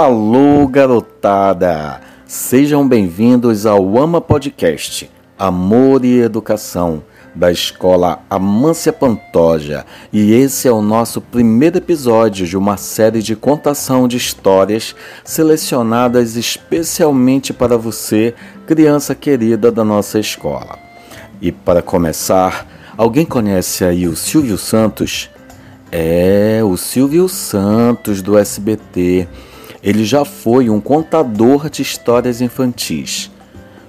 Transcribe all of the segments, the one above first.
Alô, garotada! Sejam bem-vindos ao Ama Podcast Amor e Educação da Escola Amância Pantoja e esse é o nosso primeiro episódio de uma série de contação de histórias selecionadas especialmente para você, criança querida da nossa escola. E para começar, alguém conhece aí o Silvio Santos? É, o Silvio Santos do SBT ele já foi um contador de histórias infantis.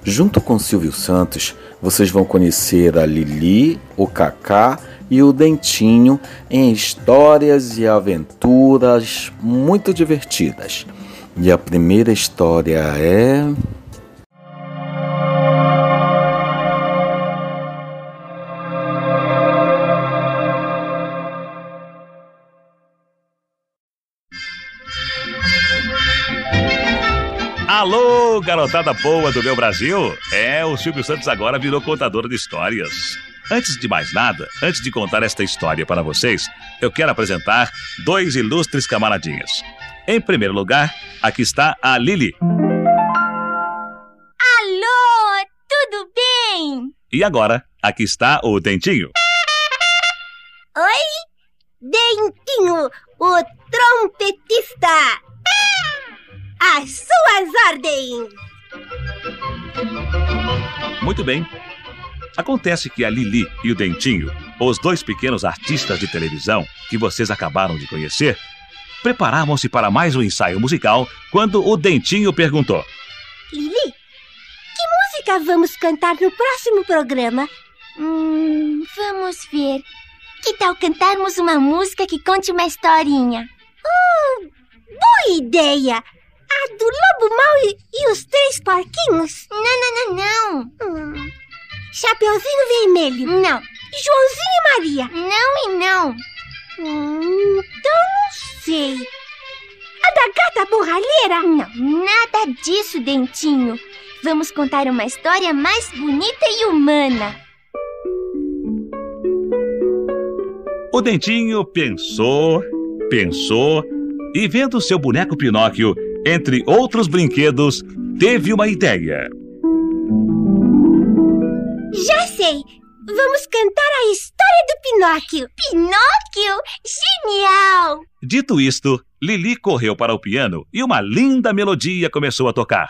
Junto com Silvio Santos, vocês vão conhecer a Lili, o Cacá e o Dentinho em histórias e aventuras muito divertidas. E a primeira história é. Alô, garotada boa do meu Brasil! É, o Silvio Santos agora virou contador de histórias. Antes de mais nada, antes de contar esta história para vocês, eu quero apresentar dois ilustres camaradinhas. Em primeiro lugar, aqui está a Lili. Alô, tudo bem? E agora, aqui está o Dentinho. Oi, Dentinho, o trompetista. Às suas ordens! Muito bem. Acontece que a Lili e o Dentinho, os dois pequenos artistas de televisão que vocês acabaram de conhecer, preparavam-se para mais um ensaio musical quando o Dentinho perguntou: Lili, que música vamos cantar no próximo programa? Hum, vamos ver. Que tal cantarmos uma música que conte uma historinha? Hum, boa ideia! A do Lobo Mal e, e os Três Porquinhos? Não, não, não, não. Hum. Chapeuzinho Vermelho? Não. Joãozinho e Maria? Não e não. Hum, então não sei. A da Gata Borralheira? Não, nada disso, Dentinho. Vamos contar uma história mais bonita e humana. O Dentinho pensou, pensou e, vendo seu boneco Pinóquio entre outros brinquedos, teve uma ideia. Já sei! Vamos cantar a história do Pinóquio! Pinóquio? Genial! Dito isto, Lili correu para o piano e uma linda melodia começou a tocar.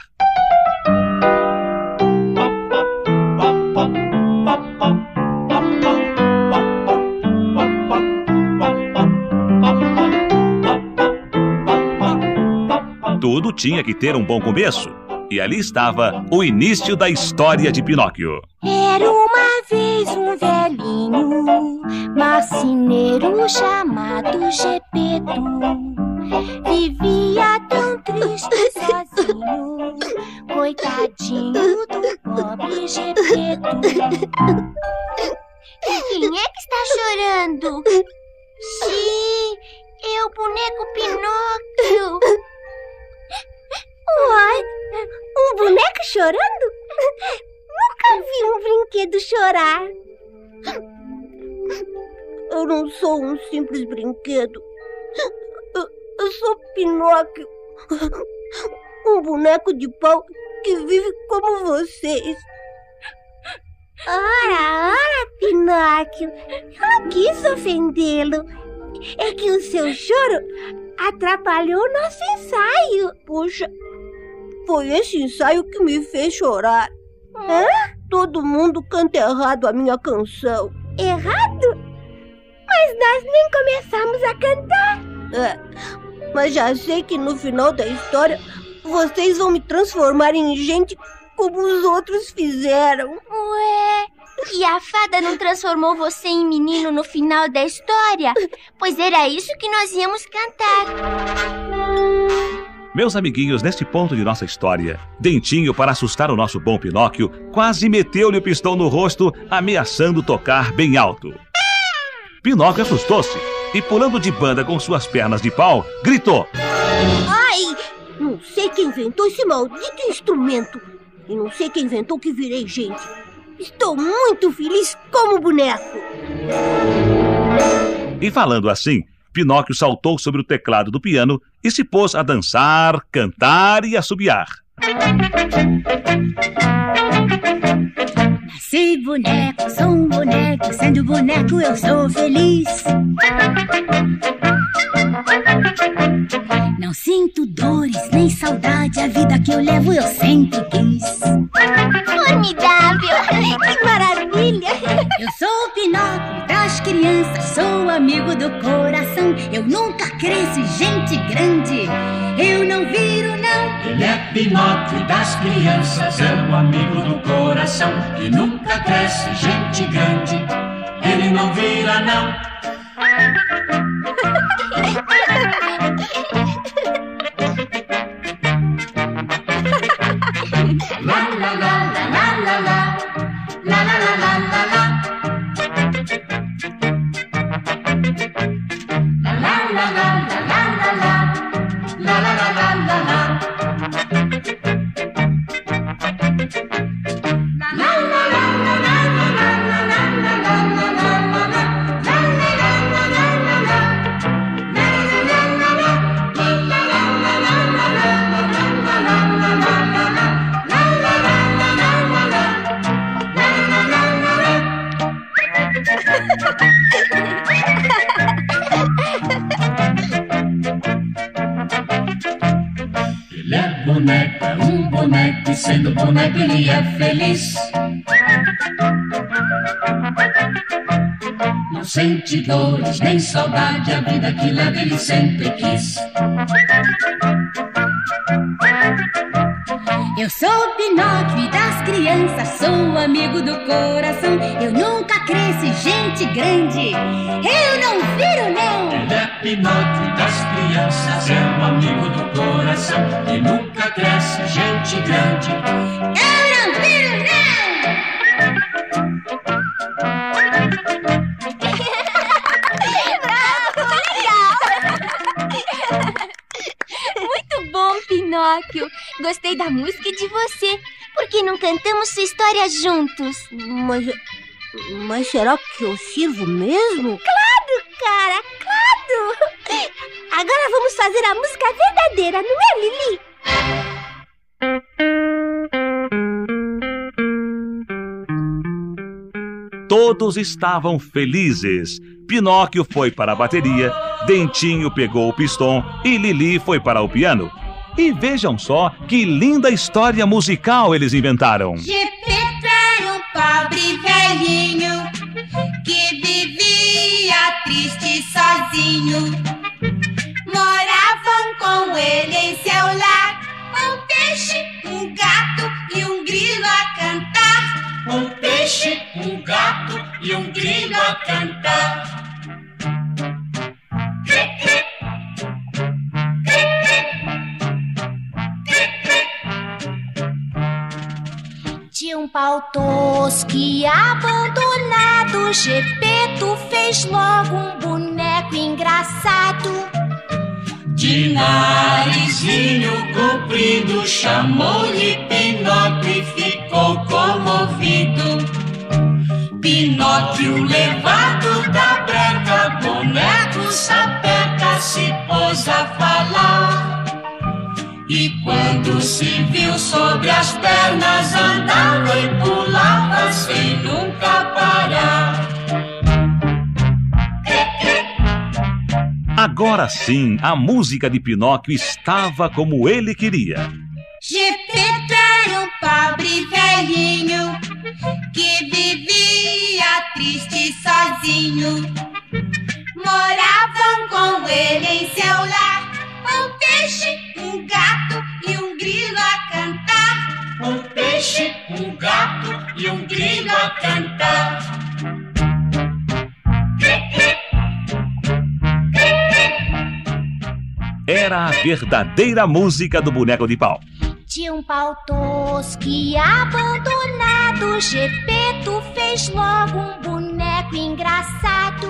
Tinha que ter um bom começo. E ali estava o início da história de Pinóquio. Era uma vez um velhinho, marceneiro chamado Gepeto. Vivia tão triste sozinho, coitadinho do pobre Gepeto. Quem é que está chorando? Sim, é o boneco Pinóquio. Uai, um boneco chorando? Nunca vi um brinquedo chorar. Eu não sou um simples brinquedo. Eu, sou Pinóquio. Um boneco de pau que vive como vocês. Ora, ora, Pinóquio. Eu não quis ofendê-lo. É que o seu choro atrapalhou o nosso ensaio. Puxa, foi esse ensaio que me fez chorar. Hã? Todo mundo canta errado a minha canção. Errado? Mas nós nem começamos a cantar. É, mas já sei que no final da história vocês vão me transformar em gente como os outros fizeram. Ué, e a fada não transformou você em menino no final da história? Pois era isso que nós íamos cantar. Meus amiguinhos, neste ponto de nossa história, Dentinho, para assustar o nosso bom Pinóquio, quase meteu-lhe o pistão no rosto, ameaçando tocar bem alto. Pinóquio assustou-se e, pulando de banda com suas pernas de pau, gritou: Ai! Não sei quem inventou esse maldito instrumento. E não sei quem inventou que virei gente. Estou muito feliz como boneco. E falando assim, Pinóquio saltou sobre o teclado do piano e se pôs a dançar, cantar e assobiar. Nasci boneco, sou um boneco, sendo boneco eu sou feliz. Não sinto dores nem saudade, a vida que eu levo eu sempre quis. Formidável! Que maravilha! Das crianças, sou amigo do coração. Eu nunca cresci gente grande, eu não viro não. Ele é Pinóquio das crianças, é o amigo do coração. E nunca cresce gente grande, ele não vira não. Sendo boneco ele é feliz. Não sente dores nem saudade, a vida que leva ele sempre quis. Eu sou Pinóquio das crianças, sou amigo do coração. Eu nunca cresci gente grande, eu não viro não. Pinóquio das crianças, é o amigo do coração. E nunca cresce gente grande. Eu não viro não. Muito bom, Pinóquio! Gostei da música e de você. Por que não cantamos sua história juntos? Mas. Mas será que eu sirvo mesmo? Claro, cara! Agora vamos fazer a música verdadeira, não é, Lili? Todos estavam felizes. Pinóquio foi para a bateria, Dentinho pegou o pistão e Lili foi para o piano. E vejam só que linda história musical eles inventaram. Gepeto peixe, um gato e um grilo a cantar. De um pau tosco e abandonado, Gepeto fez logo um boneco engraçado. De narizinho comprido, chamou-lhe Pinóquio e ficou comovido. Pinóquio levado da breca, boneco sapeca se pôs a falar. E quando se viu sobre as pernas, andava e pulava sem nunca parar. Agora sim, a música de Pinóquio estava como ele queria. Gepeto verdadeira música do boneco de pau. De um pau tosco e abandonado, Gepeto fez logo um boneco engraçado.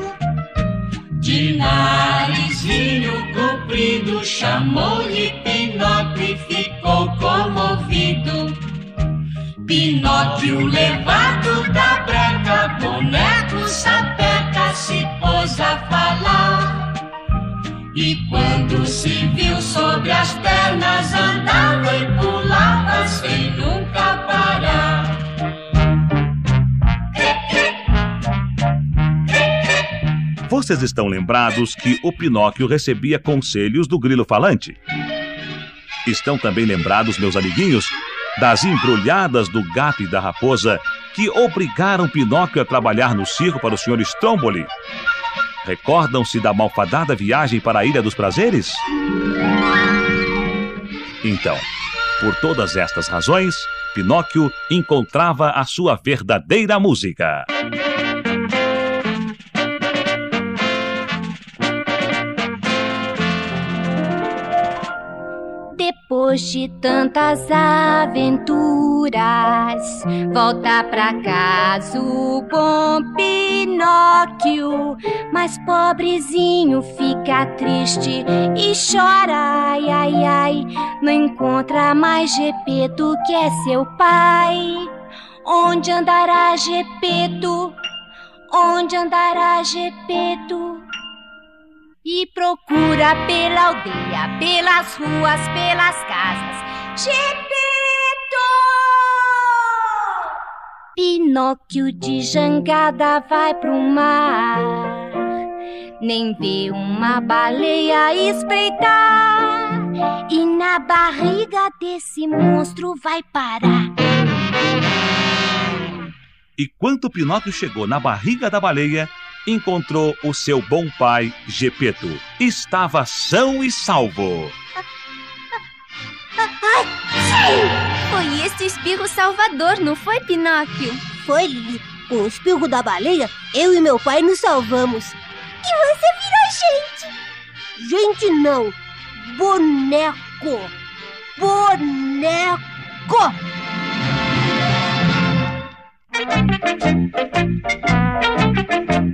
De narizinho comprido, chamou-lhe Pinóquio e ficou comovido. Pinóquio levado da breca, boneco sapeca se pôs a falar. Quando se viu sobre as pernas, andava e pulava sem nunca parar. Vocês estão lembrados que o Pinóquio recebia conselhos do grilo falante? Estão também lembrados, meus amiguinhos, das embrulhadas do gato e da raposa que obrigaram Pinóquio a trabalhar no circo para o Sr. Stromboli? Recordam-se da malfadada viagem para a Ilha dos Prazeres? Então, por todas estas razões, Pinóquio encontrava a sua verdadeira música. Depois de tantas aventuras, volta pra casa o bom Pinóquio. Mas pobrezinho fica triste e chora, ai, ai, ai. Não encontra mais Gepeto, que é seu pai. Onde andará Gepeto? Onde andará Gepeto? E procura pela aldeia, pelas ruas, pelas casas. Gepeto! Pinóquio de jangada vai pro mar, nem vê uma baleia espreitar, e na barriga desse monstro vai parar. E quando Pinóquio chegou na barriga da baleia, encontrou o seu bom pai, Gepeto. Estava são e salvo. Foi esse espirro salvador, não foi, Pinóquio? Foi, Lili. Com o espirro da baleia, eu e meu pai nos salvamos. E você virou gente! Gente não, boneco! Boneco!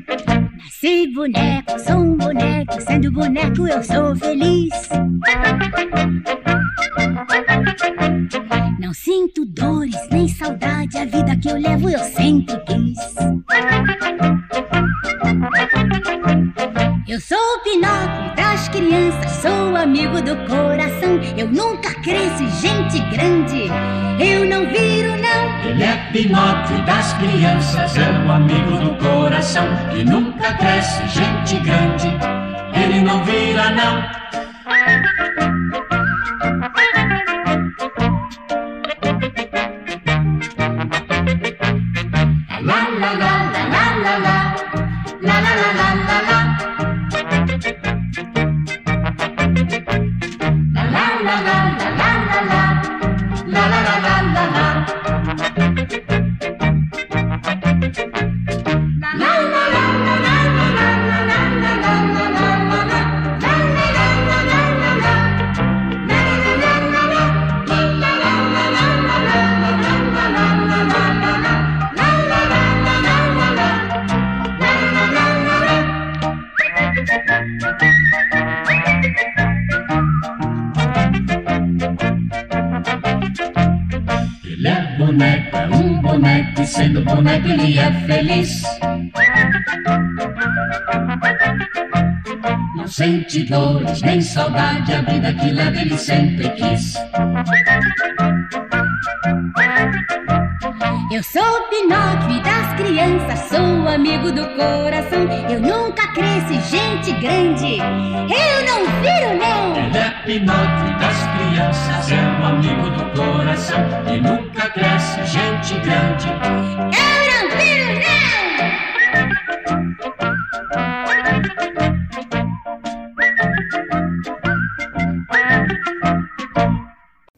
Nasci boneco, sou um boneco, sendo boneco eu sou feliz. Não sinto dores nem saudade, a vida que eu levo eu sempre quis. Eu sou o Pinóquio das crianças, sou amigo do coração. Eu nunca cresci gente grande, eu não viro não. Ele é Pinóquio das crianças, é o amigo do coração que nunca cresce gente grande. Ele não vira não. La la la la la la la la la la la La boneco, e sendo boneco ele é feliz. Não sente dores nem saudade, a vida que leva ele sempre quis. Eu sou o Pinóquio das crianças, sou amigo do coração. Eu nunca cresci gente grande, eu não viro não. Ele é Pinóquio das crianças, é um amigo do coração e nunca cresce gente grande. Eu não viro não.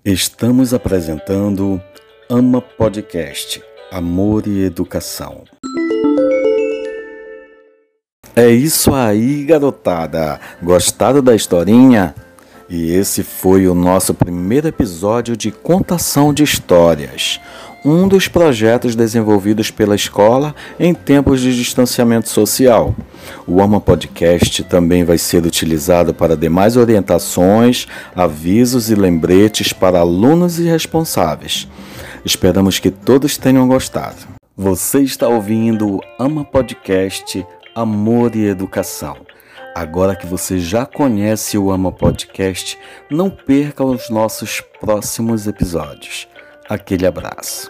Estamos apresentando Ama Podcast Amor e Educação. É isso aí, garotada! Gostaram da historinha? E esse foi o nosso primeiro episódio de Contação de Histórias, um dos projetos desenvolvidos pela escola em tempos de distanciamento social. O Ama Podcast também vai ser utilizado para demais orientações, avisos e lembretes para alunos e responsáveis. Esperamos que todos tenham gostado. Você está ouvindo o Ama Podcast Amor e Educação. Agora que você já conhece o Ama Podcast, não perca os nossos próximos episódios. Aquele abraço.